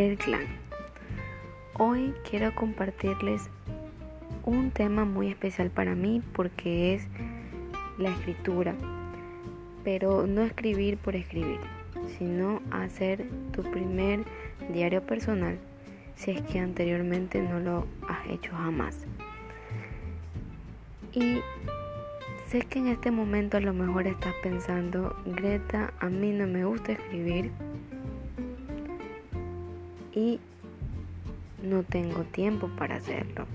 del clan. Hoy quiero compartirles un tema muy especial para mí porque es la escritura, pero no escribir por escribir, sino hacer tu primer diario personal si es que anteriormente no lo has hecho jamás. Y sé que en este momento a lo mejor estás pensando, Greta, a mí no me gusta escribir y no tengo tiempo para hacerlo.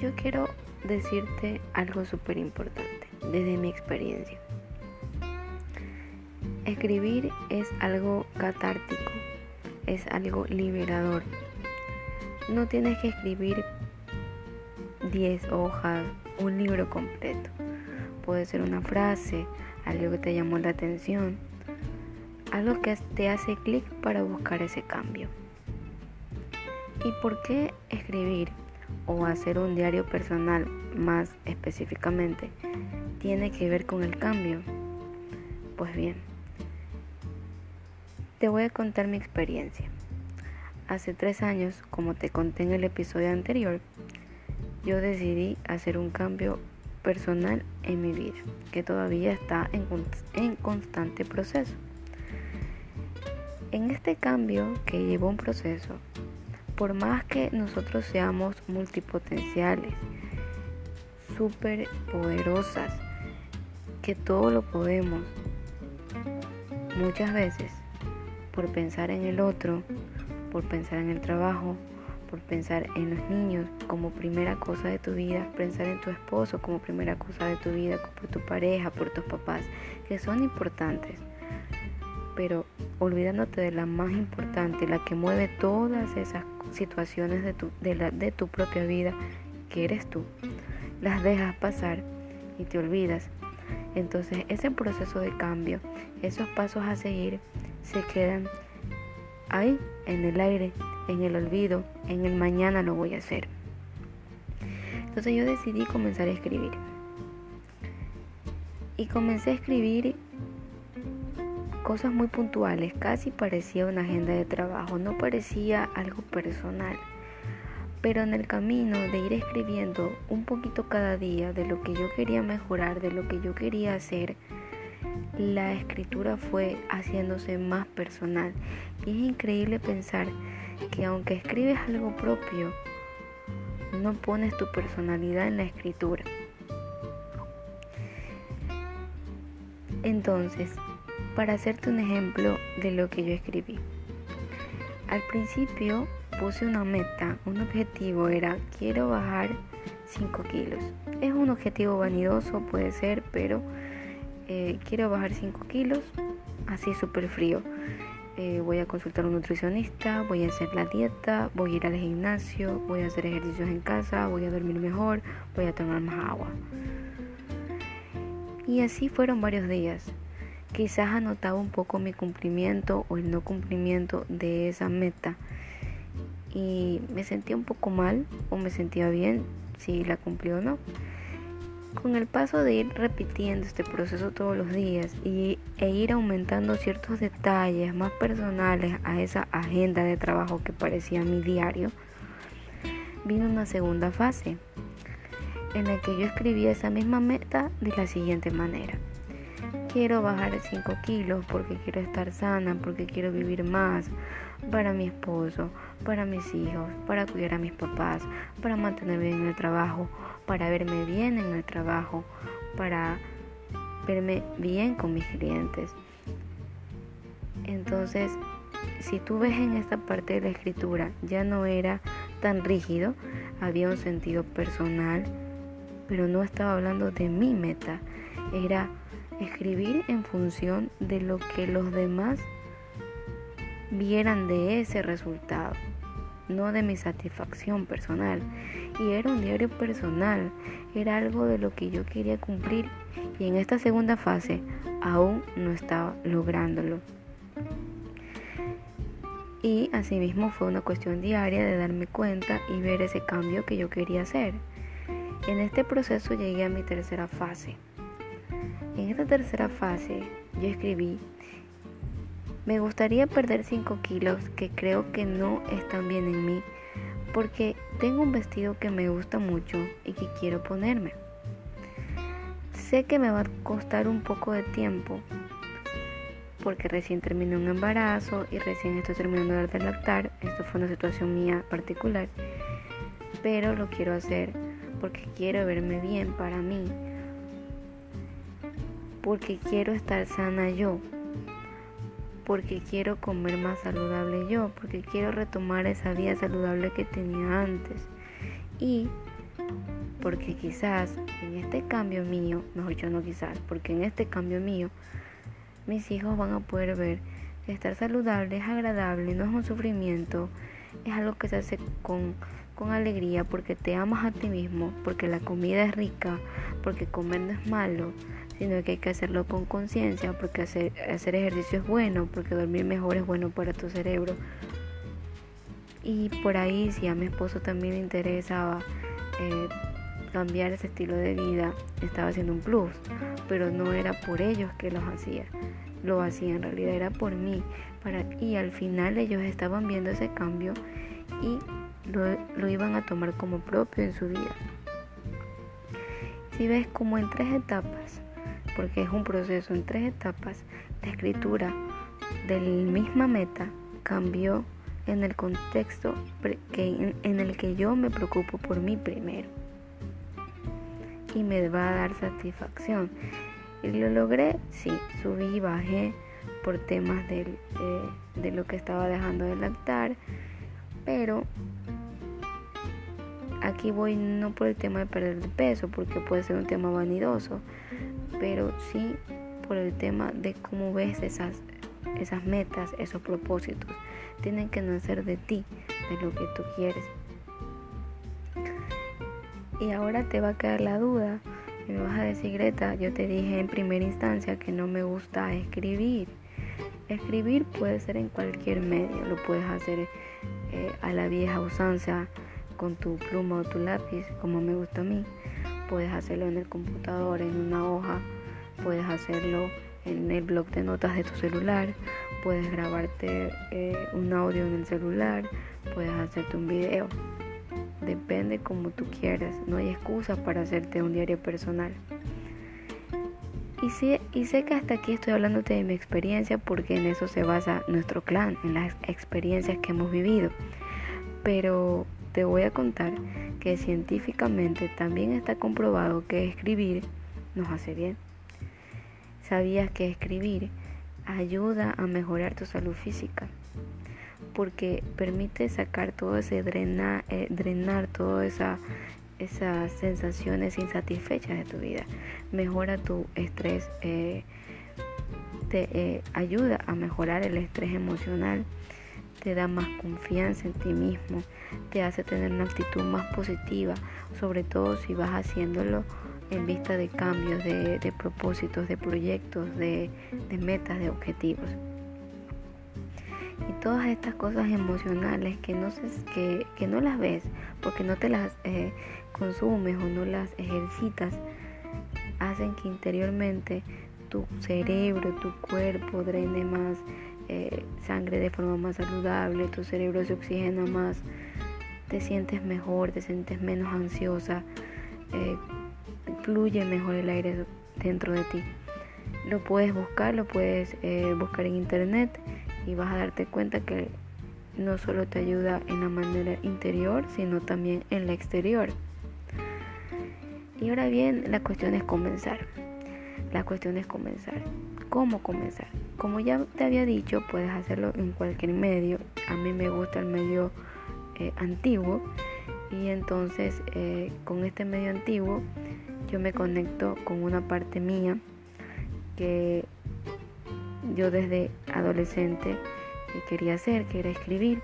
Yo quiero decirte algo súper importante desde mi experiencia. Escribir es algo catártico, es algo liberador. No tienes que escribir 10 hojas, un libro completo. Puede ser una frase, algo que te llamó la atención, algo que te hace clic para buscar ese cambio. ¿Y por qué escribir o hacer un diario personal más específicamente tiene que ver con el cambio? Pues bien, te voy a contar mi experiencia. Hace tres años, como te conté en el episodio anterior, yo decidí hacer un cambio personal en mi vida, que todavía está en constante proceso. En este cambio que llevó un proceso, por más que nosotros seamos multipotenciales, súper poderosas, que todo lo podemos, muchas veces por pensar en el otro, por pensar en el trabajo, por pensar en los niños como primera cosa de tu vida, pensar en tu esposo como primera cosa de tu vida, por tu pareja, por tus papás, que son importantes pero olvidándote de la más importante, la que mueve todas esas situaciones de tu, propia vida, que eres tú, las dejas pasar y te olvidas. Entonces ese proceso de cambio, esos pasos a seguir, se quedan ahí, en el aire, en el olvido, en el mañana lo voy a hacer. Entonces yo decidí comenzar a escribir. Y comencé a escribir cosas muy puntuales, casi parecía una agenda de trabajo, no parecía algo personal. Pero en el camino de ir escribiendo un poquito cada día de lo que yo quería mejorar, de lo que yo quería hacer, la escritura fue haciéndose más personal. Y es increíble pensar que aunque escribes algo propio, no pones tu personalidad en la escritura. Entonces, para hacerte un ejemplo de lo que yo escribí. Al principio puse una meta, un objetivo era quiero bajar 5 kilos. Es un objetivo vanidoso, puede ser, pero eh, quiero bajar 5 kilos así súper frío. Eh, voy a consultar a un nutricionista, voy a hacer la dieta, voy a ir al gimnasio, voy a hacer ejercicios en casa, voy a dormir mejor, voy a tomar más agua. Y así fueron varios días. Quizás anotaba un poco mi cumplimiento o el no cumplimiento de esa meta y me sentía un poco mal o me sentía bien si la cumplí o no. Con el paso de ir repitiendo este proceso todos los días y, e ir aumentando ciertos detalles más personales a esa agenda de trabajo que parecía mi diario, vino una segunda fase en la que yo escribía esa misma meta de la siguiente manera quiero bajar 5 kilos porque quiero estar sana, porque quiero vivir más para mi esposo, para mis hijos, para cuidar a mis papás, para mantenerme bien en el trabajo, para verme bien en el trabajo, para verme bien con mis clientes. Entonces, si tú ves en esta parte de la escritura, ya no era tan rígido, había un sentido personal, pero no estaba hablando de mi meta, era escribir en función de lo que los demás vieran de ese resultado, no de mi satisfacción personal. Y era un diario personal, era algo de lo que yo quería cumplir y en esta segunda fase aún no estaba lográndolo. Y asimismo fue una cuestión diaria de darme cuenta y ver ese cambio que yo quería hacer. En este proceso llegué a mi tercera fase, en esta tercera fase yo escribí, Me gustaría perder 5 kilos que creo que no están bien en mí porque tengo un vestido que me gusta mucho y que quiero ponerme. Sé que me va a costar un poco de tiempo porque recién terminé un embarazo y recién estoy terminando de lactar. Esto fue una situación mía particular, pero lo quiero hacer porque quiero verme bien para mí, porque quiero estar sana yo, porque quiero comer más saludable yo, porque quiero retomar esa vida saludable que tenía antes. Y porque quizás en este cambio mío, mejor yo no quizás, porque en este cambio mío mis hijos van a poder ver que estar saludable es agradable, no es un sufrimiento, es algo que se hace con, con alegría porque te amas a ti mismo, porque la comida es rica, porque comer no es malo, sino que hay que hacerlo con conciencia, porque hacer, hacer ejercicio es bueno, porque dormir mejor es bueno para tu cerebro. Y por ahí, si a mi esposo también le interesaba eh, cambiar ese estilo de vida, estaba haciendo un plus, pero no era por ellos que los hacía, lo hacía en realidad era por mí, para, y al final ellos estaban viendo ese cambio y lo, iban a tomar como propio en su vida. Si ves como en tres etapas, porque es un proceso en tres etapas, la escritura de la misma meta cambió en el contexto que, en el que yo me preocupo por mí primero y me va a dar satisfacción. Y lo logré, sí, subí y bajé por temas de, de lo que estaba dejando de lactar, pero aquí voy no por el tema de perder de peso, porque puede ser un tema vanidoso, pero sí por el tema de cómo ves esas, esas metas, esos propósitos. Tienen que nacer de ti, de lo que tú quieres. Y ahora te va a quedar la duda. Y me vas a decir, Greta, yo te dije en primera instancia que no me gusta escribir. Escribir puede ser en cualquier medio. Lo puedes hacer eh, a la vieja usanza con tu pluma o tu lápiz, como me gusta a mí. Puedes hacerlo en el computador, en una hoja. Puedes hacerlo en el blog de notas de tu celular. Puedes grabarte eh, un audio en el celular. Puedes hacerte un video. Depende como tú quieras. No hay excusa para hacerte un diario personal. Y, y sé que hasta aquí estoy hablándote de mi experiencia porque en eso se basa nuestro clan, en las experiencias que hemos vivido. Pero te voy a contar que científicamente también está comprobado que escribir nos hace bien. ¿Sabías que escribir ayuda a mejorar tu salud física? porque permite sacar todo ese drenar, eh, drenar todas esa, esas sensaciones insatisfechas de tu vida. Mejora tu estrés, eh, te eh, ayuda a mejorar el estrés emocional, te da más confianza en ti mismo, te hace tener una actitud más positiva, sobre todo si vas haciéndolo en vista de cambios, de, propósitos, de proyectos, de metas, de objetivos. Y todas estas cosas emocionales que no, que, que no las ves porque no te las eh, consumes o no las ejercitas, hacen que interiormente tu cerebro, tu cuerpo drene más eh, sangre de forma más saludable, tu cerebro se oxigena más, te sientes mejor, te sientes menos ansiosa, eh, fluye mejor el aire dentro de ti. Lo puedes buscar, lo puedes buscar en internet y vas a darte cuenta que no solo te ayuda en la manera interior, sino también en la exterior. Y ahora bien, la cuestión es comenzar. La cuestión es comenzar. ¿Cómo comenzar? Como ya te había dicho, puedes hacerlo en cualquier medio. A mí me gusta el medio eh, antiguo y entonces eh, con este medio antiguo yo me conecto con una parte mía que yo desde adolescente quería hacer, que era escribir.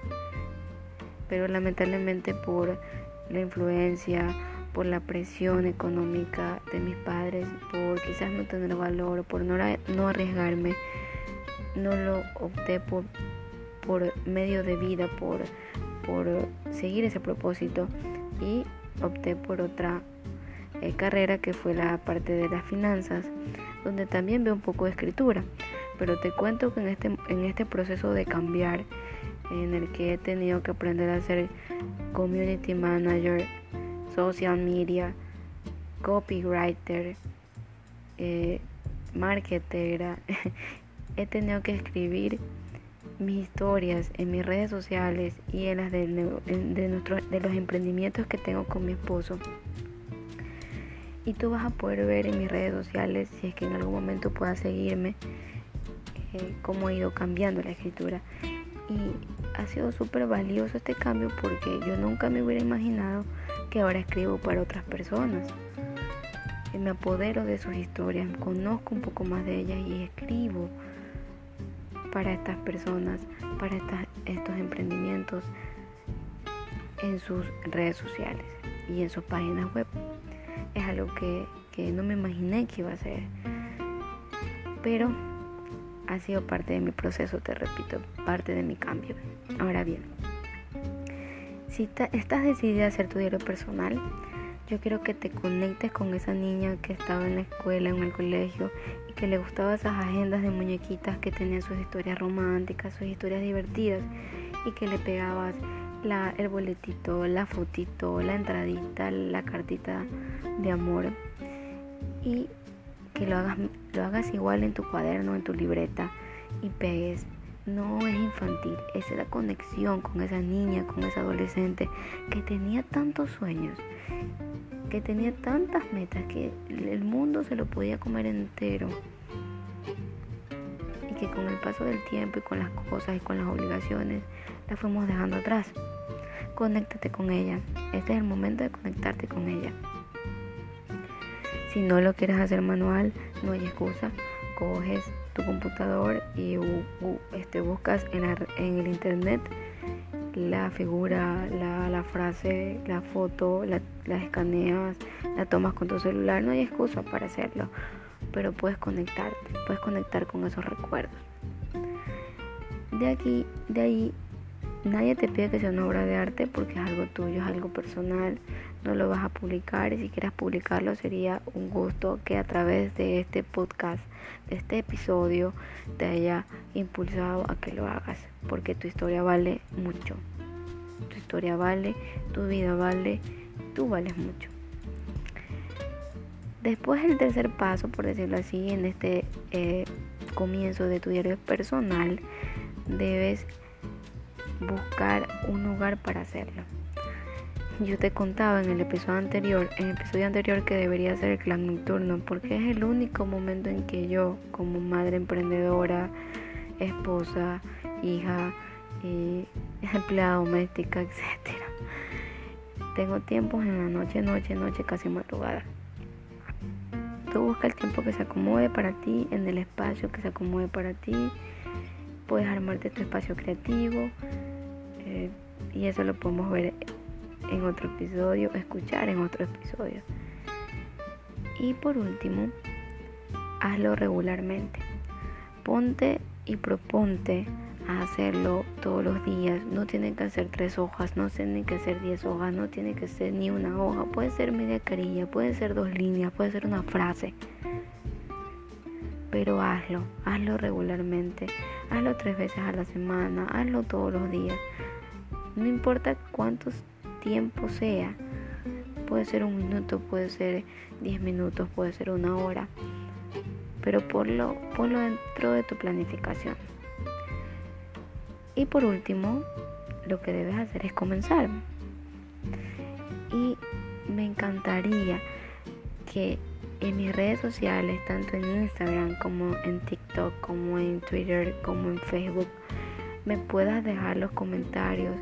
Pero lamentablemente por la influencia, por la presión económica de mis padres, por quizás no tener valor, por no, no arriesgarme, no lo opté por, por medio de vida, por, seguir ese propósito y opté por otra eh, carrera que fue la parte de las finanzas, donde también veo un poco de escritura. Pero te cuento que en este, en este proceso de cambiar, en el que he tenido que aprender a ser community manager, social media, copywriter, eh, marketera, he tenido que escribir mis historias en mis redes sociales y en las de, de, de los emprendimientos que tengo con mi esposo. Y tú vas a poder ver en mis redes sociales, si es que en algún momento puedas seguirme, eh, cómo he ido cambiando la escritura. Y ha sido súper valioso este cambio porque yo nunca me hubiera imaginado que ahora escribo para otras personas. Me apodero de sus historias, conozco un poco más de ellas y escribo para estas personas, para estos emprendimientos en sus redes sociales y en sus páginas web. Es algo que, que no me imaginé que iba a ser. Pero ha sido parte de mi proceso, te repito, parte de mi cambio. Ahora bien, si estás decidida a hacer tu diario personal, yo quiero que te conectes con esa niña que estaba en la escuela, en el colegio que le gustaban esas agendas de muñequitas que tenían sus historias románticas, sus historias divertidas y que le pegabas el boletito, la fotito, la entradita, la cartita de amor y que lo hagas, lo hagas igual en tu cuaderno, en tu libreta y pegues. No es infantil, es la conexión con esa niña, con esa adolescente que tenía tantos sueños que tenía tantas metas que el mundo se lo podía comer entero y que con el paso del tiempo y con las cosas y con las obligaciones la fuimos dejando atrás. Conéctate con ella. Este es el momento de conectarte con ella. Si no lo quieres hacer manual, no hay excusa. Coges tu computador y este, buscas en, en el internet la figura, la, frase, la foto, la, escaneas, la tomas con tu celular, no hay excusa para hacerlo, pero puedes conectarte, puedes conectar con esos recuerdos. De aquí, de ahí, nadie te pide que sea una obra de arte porque es algo tuyo, es algo personal, no lo vas a publicar y si quieres publicarlo sería un gusto que a través de este podcast, de este episodio, te haya impulsado a que lo hagas porque tu historia vale mucho. Tu historia vale, tu vida vale, tú vales mucho. Después el tercer paso, por decirlo así, en este eh, comienzo de tu diario personal, debes buscar un lugar para hacerlo. Yo te contaba en el episodio anterior, en el episodio anterior que debería ser el clan nocturno, porque es el único momento en que yo, como madre emprendedora, esposa, hija, y empleada doméstica, etcétera. Tengo tiempos en la noche, noche, noche, casi madrugada. Tú busca el tiempo que se acomode para ti, en el espacio que se acomode para ti. Puedes armarte tu espacio creativo. Eh, y eso lo podemos ver en otro episodio, escuchar en otro episodio. Y por último, hazlo regularmente. Ponte y proponte a hacerlo todos los días. No tienen que hacer tres hojas, no tienen que ser diez hojas, no tiene que ser ni una hoja. Puede ser media carilla, puede ser dos líneas, puede ser una frase. Pero hazlo, hazlo regularmente. Hazlo tres veces a la semana, hazlo todos los días. No importa cuántos tiempos sea. Puede ser un minuto, puede ser diez minutos, puede ser una hora. Pero ponlo, ponlo dentro de tu planificación. Y por último, lo que debes hacer es comenzar. Y me encantaría que en mis redes sociales, tanto en Instagram como en TikTok, como en Twitter, como en Facebook, me puedas dejar los comentarios,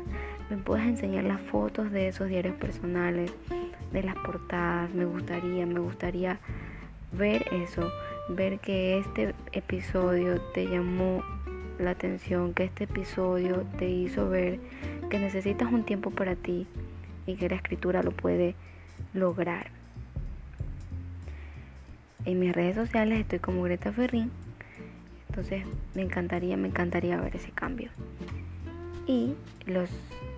me puedas enseñar las fotos de esos diarios personales, de las portadas. Me gustaría, me gustaría ver eso, ver que este episodio te llamó la atención que este episodio te hizo ver que necesitas un tiempo para ti y que la escritura lo puede lograr. En mis redes sociales estoy como Greta Ferrín, entonces me encantaría, me encantaría ver ese cambio. Y los,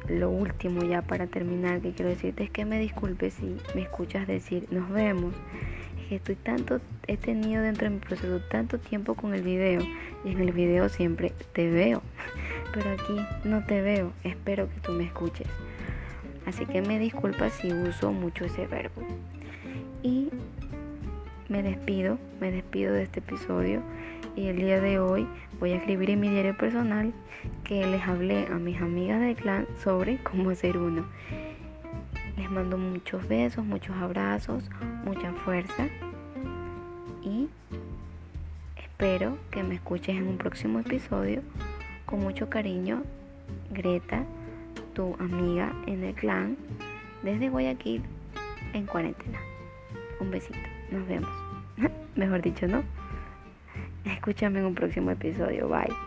lo último ya para terminar que quiero decirte es que me disculpes si me escuchas decir nos vemos. Es que estoy tanto, he tenido dentro de mi proceso tanto tiempo con el video y en el video siempre te veo, pero aquí no te veo, espero que tú me escuches. Así que me disculpas si uso mucho ese verbo. Y me despido, me despido de este episodio y el día de hoy voy a escribir en mi diario personal que les hablé a mis amigas del clan sobre cómo ser uno. Les mando muchos besos, muchos abrazos, mucha fuerza y espero que me escuches en un próximo episodio. Con mucho cariño, Greta, tu amiga en el clan, desde Guayaquil en cuarentena. Un besito, nos vemos. Mejor dicho, ¿no? Escúchame en un próximo episodio. Bye.